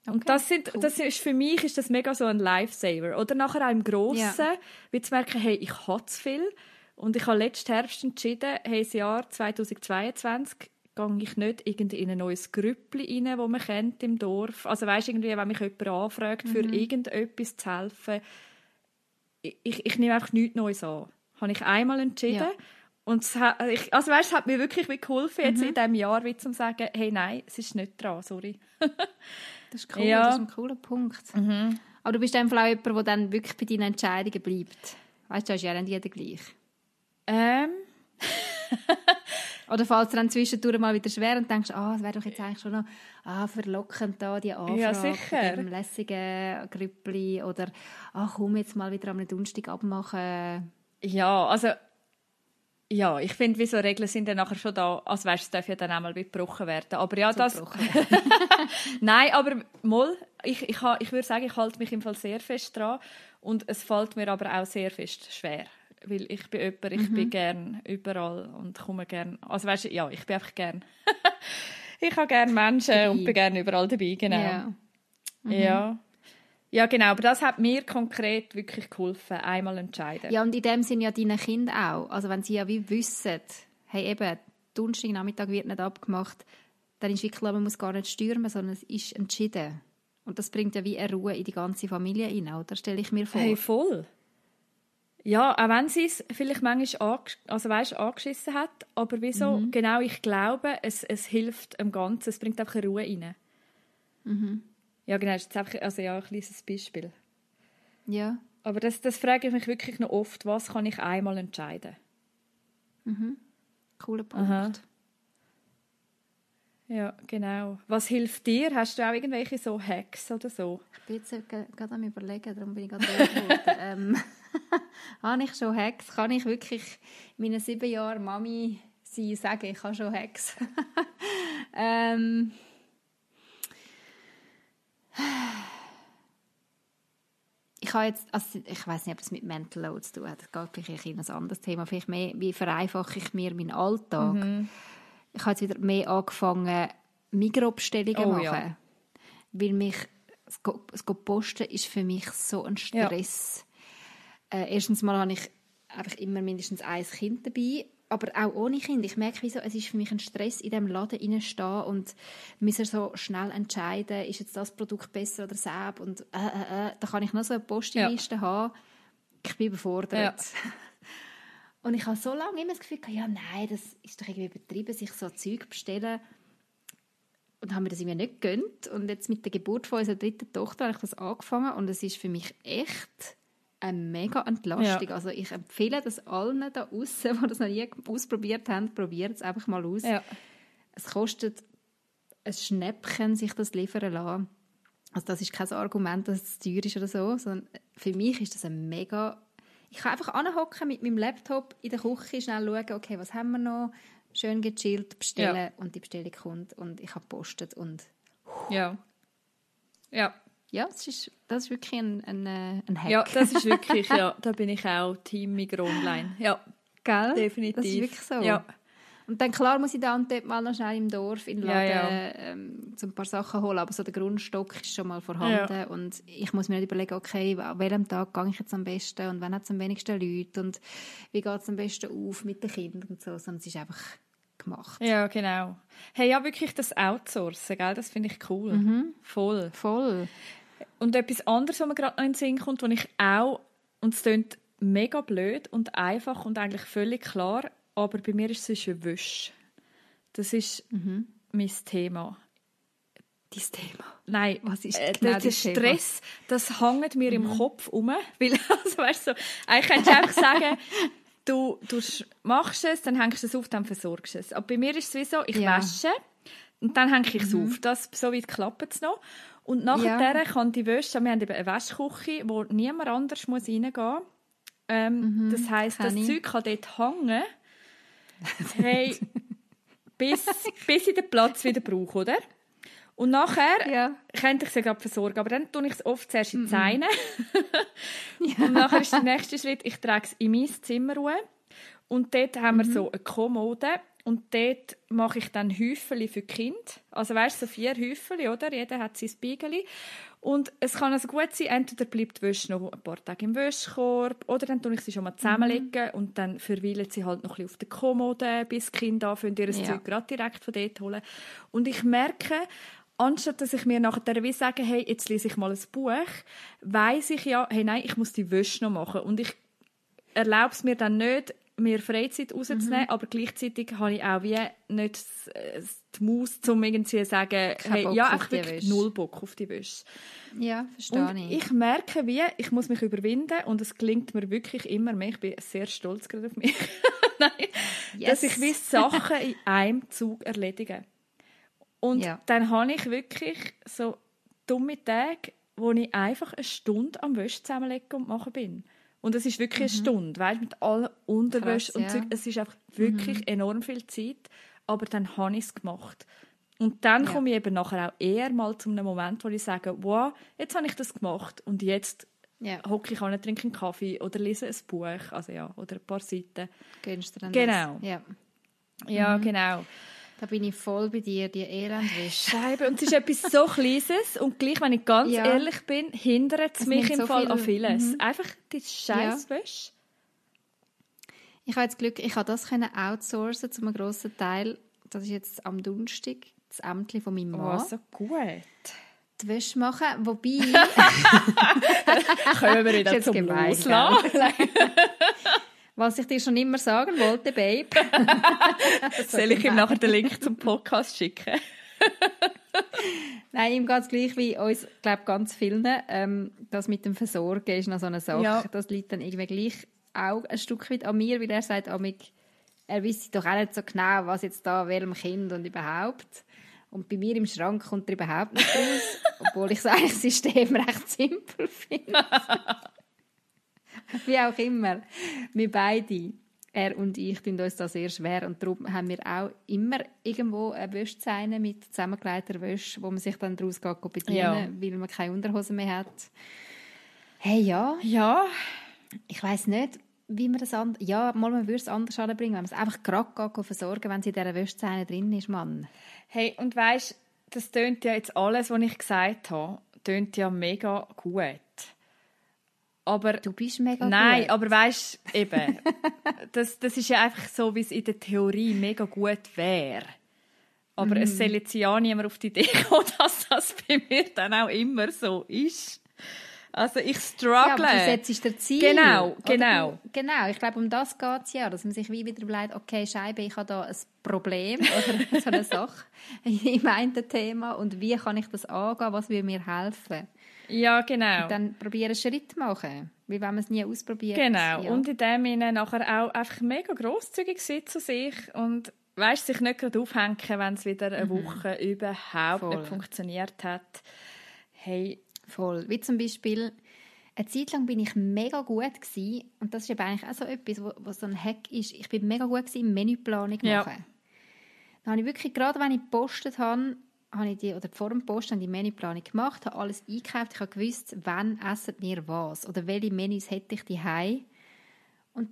Und Okay, das, sind, cool. das ist für mich ist das mega so ein Lifesaver. Oder nachher auch im Grossen, Ja. wie zu merken, hey, ich habe zu viel. Und ich habe letzten Herbst entschieden, hey, das Jahr 2022 gehe ich nicht irgendwie in ein neues Grüppli rein, das man kennt im Dorf. Also weißt irgendwie, wenn mich jemand anfragt, für irgendetwas zu helfen, ich, ich, nehme einfach nichts Neues an. Habe ich einmal entschieden. Ja. Und es hat, ich, also weißt, es hat mir wirklich geholfen, jetzt in diesem Jahr, wie zu sagen, hey, nein, es ist nicht dran, sorry. [laughs] Das ist cool, Ja. Mhm. das ist ein cooler Punkt. Aber du bist einfach auch jemand, der dann wirklich bei deinen Entscheidungen bleibt. Weißt du, da ist ja nicht jeder gleich. Ähm, [laughs] Oder falls dir dann zwischendurch mal wieder schwer und denkst, ah, es wäre doch jetzt eigentlich schon noch ah, verlockend da, die Anfrage Ja, sicher. dem lässigen Grüppli oder ah, komm jetzt mal wieder am Donnerstag abmachen. Ja, also ja, ich finde, wie so Regeln sind dann nachher schon da, als weißt, es darf ja dann auch mal wieder gebrochen werden. Aber ja, das, Gebrochen. [laughs] [laughs] nein, aber mal, ich, ich, ich würde sagen, ich halte mich im Fall sehr fest dran und es fällt mir aber auch sehr fest schwer, weil ich bin jemand, ich Mhm. bin gern überall und komme gern, also weißt, ja, ich bin einfach gern, [laughs] ich habe gern Menschen Dabei. und bin gern überall dabei, genau. Ja. Ja. Ja, genau, aber das hat mir konkret wirklich geholfen, einmal entscheiden. ja, und in dem sind ja deine Kinder auch. Also wenn sie ja wie wissen, hey eben, Donnerstagnachmittag wird nicht abgemacht, dann ist wirklich klar, man muss gar nicht stürmen, sondern es ist entschieden. Und das bringt ja wie eine Ruhe in die ganze Familie rein, oder? Stelle ich mir vor. Hey, voll. Ja, auch wenn sie es vielleicht manchmal also, weißt, angeschissen hat, aber wieso? Mhm. Genau, ich glaube, es, es hilft dem Ganzen, es bringt einfach Ruhe rein. Mhm. Ja, genau, das ist einfach, also ja, ein kleines Beispiel. Ja. Aber das, das frage ich mich wirklich noch oft, was kann ich einmal entscheiden? Cooler Punkt. Aha. Ja, genau. Was hilft dir? Hast du auch irgendwelche so Hacks oder so? Ich bin jetzt ge- gerade am überlegen, darum bin ich gerade [laughs] ähm, [laughs] habe ich schon Hacks? Kann ich wirklich in meinen sieben Jahren Mami sein sagen, ich habe schon Hacks? [laughs] ähm, ich habe jetzt, also ich weiß nicht, ob das mit Mental Load zu tun hat. Das geht vielleicht in ein anderes Thema. Vielleicht mehr, wie vereinfache ich mir meinen Alltag? Ich habe jetzt wieder mehr angefangen, Mikrobestellungen Oh, machen. ja. Weil mich, das das Posten ist für mich so ein Stress. Äh, erstens mal habe ich einfach immer mindestens ein Kind dabei, aber auch ohne Kind. Ich merke, wieso, es ist für mich ein Stress, in diesem Laden reinstehen und müssen so schnell entscheiden, ist jetzt das Produkt besser oder das und äh, äh, äh. Da kann ich noch so eine Postliste haben. Ich bin überfordert. [laughs] Und ich habe so lange immer das Gefühl, gehabt, ja nein, das ist doch irgendwie übertrieben, sich so Zeug bestellen. Und haben mir das irgendwie nicht gegönnt. Und jetzt mit der Geburt von unserer dritten Tochter habe ich das angefangen und es ist für mich echt mega Entlastung. Ja. Also ich empfehle das allen da außen, [laughs] die das noch nie ausprobiert haben, probiert es einfach mal aus. Ja. Es kostet ein Schnäppchen, sich das liefern lassen. Also das ist kein Argument, dass es teuer ist oder so, sondern für mich ist das ein mega... Ich kann einfach anhocken mit meinem Laptop in der Küche, schnell schauen, okay, was haben wir noch, schön gechillt, bestellen Ja. und die Bestellung kommt und ich habe gepostet und Ja. Ja. Ja, das ist, das ist wirklich ein, ein, äh, ein Hack. Ja, das ist wirklich, ja, da bin ich auch Team Migros Online. Ja, Gell? definitiv. Das ist wirklich so. Ja. Und dann klar muss ich da und dort mal noch schnell im Dorf in den Ja, Laden ja. Ähm, so ein paar Sachen holen, aber so der Grundstock ist schon mal vorhanden Ja. und ich muss mir nicht überlegen, okay, an welchem Tag gehe ich jetzt am besten und wann hat es am wenigsten Leute und wie geht es am besten auf mit den Kindern und so, sondern es ist einfach gemacht. Ja, genau. Hey, ja, wirklich das Outsourcen, gell? das finde ich cool. Mhm. Voll. Voll. Und etwas anderes, was mir gerade noch in den Sinn kommt, wo ich auch, und es klingt mega blöd und einfach und eigentlich völlig klar, aber bei mir ist es ist eine Wäsche. Das ist Mhm. mein Thema. Dein Thema. Nein, Was ist äh, genau der, dein Thema? Stress, das hängt mir im Kopf um. [laughs] Weil, also, weißt du, so, eigentlich könntest du einfach sagen, [laughs] du, du machst es, dann hängst du es auf, dann versorgst du es. Aber bei mir ist es wie so, ich Ja. wasche und dann hänge ich es auf. Das, so weit klappt es noch. Und nachher Ja. kann die Wäsche, wir haben eben eine Wäschküche, wo niemand anders muss reingehen muss. Ähm, das heisst, das ich. Zeug kann dort hängen. [laughs] Hey, bis, bis ich den Platz wieder brauche, oder? Und nachher Ja. könnte ich sie gerade versorgen, aber dann tue ich es oft zuerst in die Seine. [laughs] Und nachher ist der nächste Schritt, ich trage es in mein Zimmer ruhe. Und dort haben wir so eine Kommode und dort mache ich dann Häufchen für Kinder. Also weißt du, so vier Häufchen, oder? Jeder hat sein Spiegel. Und es kann also gut sein, entweder bleibt die Wäsche noch ein paar Tage im Wäschkorb oder dann tue ich sie schon mal zusammenlegen und dann verweilen sie halt noch ein bisschen auf der Kommode, bis die Kinder anfangen, ihr Ja. Zeug gerade direkt von dort holen. Und ich merke, anstatt dass ich mir nachher wie sage, hey, jetzt lese ich mal ein Buch, weiß ich ja, hey, nein, ich muss die Wäsche noch machen. Und ich erlaube es mir dann nicht, mir Freizeit rauszunehmen, aber gleichzeitig habe ich auch wie nicht äh, die Maus, um irgendwie zu sagen, Kein hey, Bock ja, einfach null Bock auf die Wäsche. Ja, verstehe Und ich. ich merke, wie, ich muss mich überwinden und es gelingt mir wirklich immer mehr. Ich bin sehr stolz gerade auf mich. [laughs] Nein, Yes. dass ich wie Sachen in einem Zug erledige. Und Ja. dann habe ich wirklich so dumme Tage, wo ich einfach eine Stunde am Wäsche zusammenlegen und machen bin. Und es ist wirklich eine Stunde, weißt, mit allen Unterwäsche Mhm. Krass, und ja. Zeug. Es ist einfach wirklich enorm viel Zeit, aber dann habe ich es gemacht. Und dann Ja. komme ich eben nachher auch eher mal zu einem Moment, wo ich sage, wow, jetzt habe ich das gemacht und jetzt ja, hocke ich an, trinke einen Kaffee oder lese ein Buch, also ja, oder ein paar Seiten. gönnst du dann Genau. Das. Ja. Ja, genau. Da bin ich voll bei dir, die Elendwäsche. Scheibe. Und es ist etwas so [laughs] Kleines und gleich, wenn ich ganz Ja. ehrlich bin, hindert es mich im so Fall viel- an vieles. Mhm. Einfach die scheiß Wäsche. Ich habe jetzt Glück, ich habe das können outsourcen zu einem grossen Teil. Das ist jetzt am Donnerstag das Ämtli von meinem Mann. Oh, so gut. Die Wäsche machen, wobei... [laughs] Kommen wir wieder zum gemein, Loslassen. [laughs] was ich dir schon immer sagen wollte, Babe. [laughs] [laughs] Soll ich ihm nachher den Link zum Podcast schicken? [laughs] Nein, ihm geht es gleich wie uns, glaube ganz vielen. Ähm, das mit dem Versorgen ist noch so eine Sache. Ja. Das liegt dann irgendwie gleich auch ein Stück weit an mir, weil er sagt, amig, er wisse doch auch nicht so genau, was jetzt da welchem Kind und überhaupt. Und bei mir im Schrank kommt er überhaupt nicht raus, obwohl ich eigentlich System recht simpel finde. [laughs] Wie auch immer. Wir beide, er und ich, tun uns da sehr schwer. Und darum haben wir auch immer irgendwo eine Wäschzeine mit zusammengelegter Wäsche, wo man sich dann daraus geht bedienen Ja. weil man keine Unterhose mehr hat. Hey, ja, Ja, ich weiß nicht, wie man das an Ja, mal man würde es anders anbringen, wenn man es einfach gerade versorgen, wenn sie in dieser Wäschzeine drin ist, Mann. hey, und weißt, das tönt ja jetzt alles, was ich gesagt habe, tönt ja mega gut. Aber Du bist mega Nein, gut. aber weißt eben, [laughs] das, das ist ja einfach so, wie es in der Theorie mega gut wäre. Aber Mhm. es soll jetzt ja niemand auf die Idee kommen, [laughs] dass das bei mir dann auch immer so ist. Also ich Ja, aber struggle. du setzt dir Ziel. Genau, Oder genau. Du, genau, ich glaube, um das geht es ja, dass man sich wie wieder überlegt, okay, Scheibe, ich habe da ein Problem [laughs] oder so eine Sache in meinem Thema und wie kann ich das angehen, was würde mir helfen? Ja, genau. Dann probieren einen Schritt machen, weil wenn man es nie ausprobiert. Genau. Ja. Und in dem Sinne nachher auch einfach mega grosszügig sein zu sich und weißt, sich nicht gerade aufhängen, wenn es wieder eine Woche überhaupt Mhm. Voll. nicht funktioniert hat. Hey, Voll. Wie zum Beispiel, eine Zeit lang bin ich mega gut gewesen, und das ist eben eigentlich auch so etwas, wo so ein Hack ist. Ich bin mega gut gewesen, Menüplanung Ja. machen. Dann habe ich wirklich, gerade wenn ich gepostet habe, habe ich die, oder vor dem Posten die Menüplanung gemacht, habe alles eingekauft, ich habe gewusst, wann essen wir was oder welche Menüs hätte ich die Und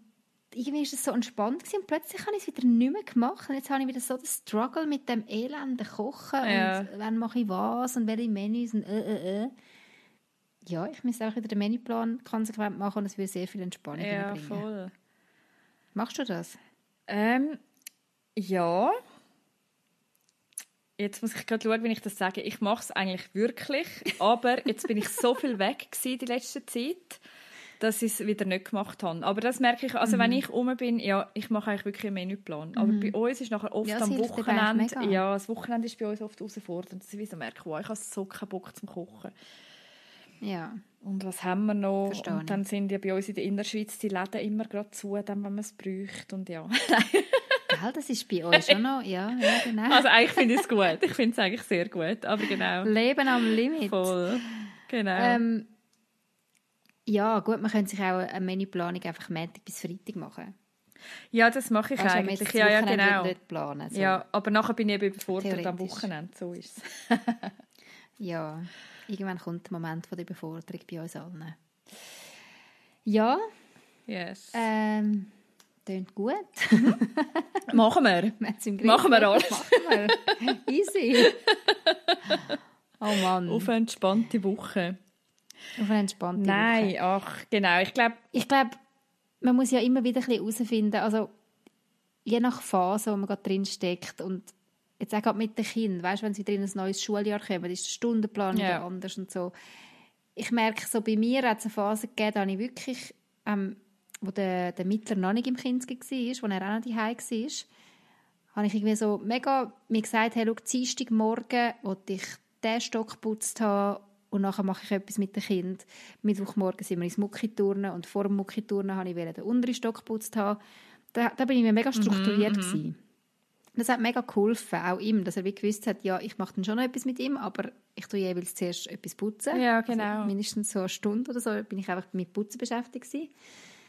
irgendwie ist es so entspannt gewesen, und plötzlich habe ich es wieder nicht mehr gemacht und jetzt habe ich wieder so den Struggle mit dem elenden Kochen Ja. und wann mache ich was und welche Menüs und äh, äh, äh. Ja, ich müsste auch wieder den Menüplan konsequent machen und es würde sehr viel Entspannung ja, bringen. voll. Machst du das? Ähm, ja. Jetzt muss ich gerade schauen, wie ich das sage. Ich mache es eigentlich wirklich, aber jetzt bin ich so viel weg gewesen die letzte Zeit, dass ich es wieder nicht gemacht habe. Aber das merke ich, also Mhm. wenn ich um bin, ja, ich mache eigentlich wirklich einen Menüplan. Aber bei uns ist nachher oft Ja, am Wochenende, ja, das Wochenende ist bei uns oft herausfordernd, dass ich so merke, wow, ich habe so keinen Bock zum Kochen. Ja. Und was haben wir noch? Verstehe und dann sind ja bei uns in der Innerschweiz die Läden immer gerade zu, dann, wenn man es bräuchte. Und ja. [laughs] Gell, das ist bei euch schon noch, ja, ja genau. Also eigentlich finde ich es gut. Ich finde es eigentlich sehr gut. Aber genau. Leben am Limit. Voll. Genau. Ähm, ja, gut, man könnte sich auch eine Menüplanung einfach Montag bis Freitag machen. ja, das mache ich man eigentlich. Ja, ja, genau. nicht planen so. Ja, aber nachher bin ich eben überfordert am. Wochenende. So ist es. [laughs] ja, irgendwann kommt der Moment von der Überforderung bei uns allen. Ja, Yes. ähm, klingt gut. Machen wir. [laughs] Wir. Machen wir alles. Machen wir. [laughs] Easy. Oh Mann. Auf eine entspannte Woche. Auf eine entspannte Nein, Woche. ach, genau. Ich glaube, Ich glaube, man muss ja immer wieder ein bisschen herausfinden, also je nach Phase, wo man gerade drin steckt und jetzt auch gerade mit den Kindern, weißt, wenn sie wieder in ein neues Schuljahr kommen, ist der Stundenplan Ja. wieder anders und so. Ich merke, so bei mir hat es eine Phase gegeben, da habe ich wirklich, ähm, wo der, der Mittler noch nicht im Kind war, wo er auch noch daheim war, habe ich irgendwie so mega mir gesagt, hey, schau, Dienstagmorgen wollte ich den Stock geputzt haben und nachher mache ich etwas mit dem Kind. Mittwochmorgen sind wir ins Muckiturnen und vor dem Muckiturnen habe ich wieder den unteren Stock geputzt haben. Da, da bin ich mir mega strukturiert gewesen. Das hat mega geholfen, auch ihm, dass er wie gewusst hat, ja, ich mache dann schon noch etwas mit ihm, aber ich tue jeweils zuerst etwas putzen. Ja, genau. Also mindestens so eine Stunde oder so bin ich einfach mit Putzen beschäftigt gewesen.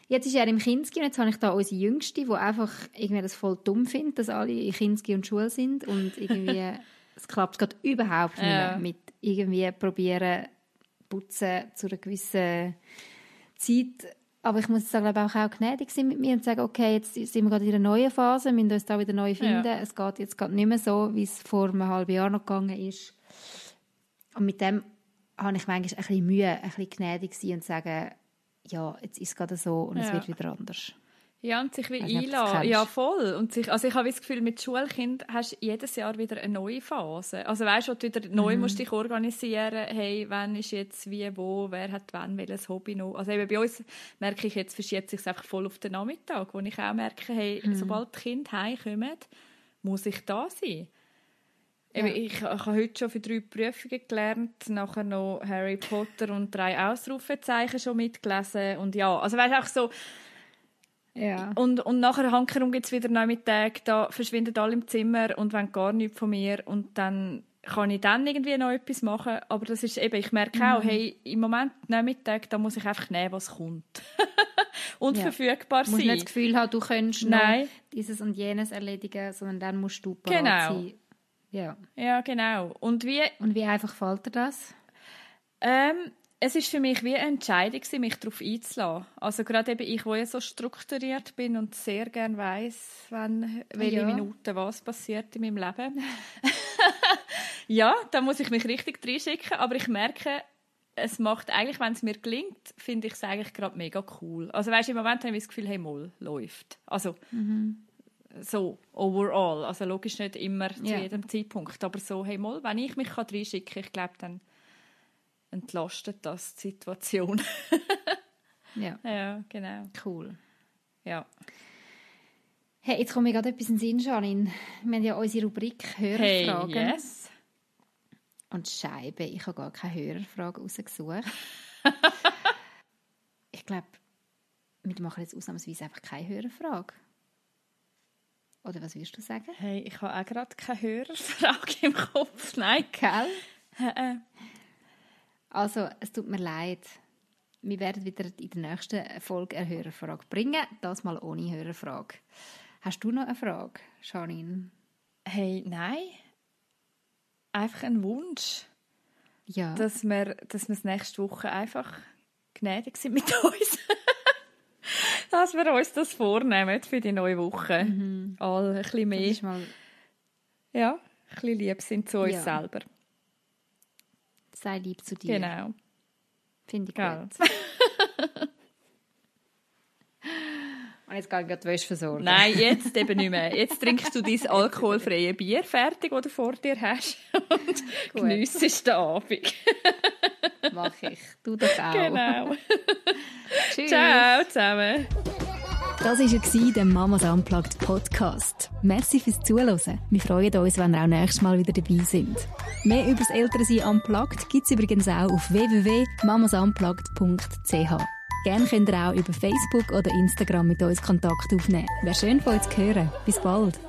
Jetzt ist er im Kinski und jetzt habe ich da unsere Jüngste, die einfach irgendwie das voll dumm findet, dass alle in Kinski und Schule sind und irgendwie, [laughs] es klappt gerade überhaupt nicht mehr Ja. mit irgendwie probieren, putzen zu einer gewissen Zeit. Aber ich muss glaube ich, auch gnädig sein mit mir und sagen, okay, jetzt sind wir gerade in einer neuen Phase, wir müssen uns da wieder neu finden. Ja. Es geht jetzt gerade nicht mehr so, wie es vor einem halben Jahr noch gegangen ist. Und mit dem habe ich manchmal ein bisschen Mühe, ein bisschen gnädig sein und sagen, ja, jetzt ist es gerade so und es Ja. wird wieder anders. Ja, und sich wie das einladen. Ja, voll. Und sich, also ich habe das Gefühl, mit Schulkind hast du jedes Jahr wieder eine neue Phase. Also weißt du, du wieder neu Mhm. musst dich organisieren hey, wann ist jetzt wie, wo, wer hat wann welches Hobby noch. Also eben bei uns merke ich, jetzt verschiebt sich einfach voll auf den Nachmittag, wo ich auch merke, hey, Mhm. sobald die Kinder heimkommen, muss ich da sein. Ja. Ich, ich habe heute schon für drei Prüfungen gelernt, nachher noch Harry Potter und drei Ausrufezeichen schon mitgelesen und ja, also weißt auch so ja. und, und nachher hankerum gibt es wieder Nachmittag, da verschwinden alle im Zimmer und wollen gar nichts von mir und dann kann ich dann irgendwie noch etwas machen, aber das ist eben, ich merke auch, mhm. hey, im Moment Nachmittag, da muss ich einfach nehmen, was kommt. [laughs] und ja. verfügbar sein. Du musst nicht das Gefühl haben, du könntest Nein. noch dieses und jenes erledigen, sondern dann musst du bereit genau. sein. Ja. ja, genau. Und wie, und wie einfach fällt dir das? Ähm, es ist für mich wie eine Entscheidung, mich darauf einzulassen. Also gerade eben ich, wo ja so strukturiert bin und sehr gerne weiß, wann, welche ja. Minuten was passiert in meinem Leben. [laughs] ja, da muss ich mich richtig reinschicken, aber ich merke, es macht eigentlich, wenn es mir gelingt, finde ich es eigentlich gerade mega cool. Also weißt, im Moment habe ich das Gefühl, hey, Moll, läuft. Also mhm. So, overall. Also logisch nicht immer zu yeah. jedem Zeitpunkt, aber so, hey, Moll, wenn ich mich reinschicken kann, ich glaube, dann entlastet das die Situation. [laughs] ja. Ja, genau. Cool. Ja. Hey, jetzt kommt mir gerade etwas in den Sinn, Janine. Wir haben ja unsere Rubrik Hörerfragen. Hey, yes. Und Scheibe, ich habe gar keine Hörerfrage rausgesucht. [laughs] ich glaube, wir machen jetzt ausnahmsweise einfach keine Hörerfrage. Oder was würdest du sagen? Hey, ich habe auch gerade keine Hörerfrage im Kopf. [laughs] Nein. Gell? also, es tut mir leid. Wir werden wieder in der nächsten Folge eine Hörerfrage bringen. Das mal ohne Hörerfrage. Hast du noch eine Frage, Janine? Hey, nein einfach ein Wunsch, ja. dass wir, dass wir nächste Woche einfach gnädig sind mit [laughs] uns. Dass wir uns das vornehmen für die neue Woche. Mhm. All ein bisschen mehr. Mal... Ja, ein bisschen lieb sind zu uns ja. selber. Sei lieb zu dir. Genau. Finde ich gut. [laughs] Und jetzt gehe ich die Wäsche versorgen. Nein, [laughs] jetzt eben nicht mehr. Jetzt trinkst du dein alkoholfreie Bier fertig, das du vor dir hast [laughs] und geniessest den Abend. [laughs] Mach ich. Du das auch. Genau. Tschüss. Ciao zusammen. Das war der Mamas Unplugged Podcast. Merci fürs Zuhören. Wir freuen uns, wenn ihr auch nächstes Mal wieder dabei sind. Mehr über das Elternsein Unplugged gibt es übrigens auch auf www.mamasunplugged.ch. Gerne könnt ihr auch über Facebook oder Instagram mit uns Kontakt aufnehmen. Wäre schön von euch zu hören. Bis bald.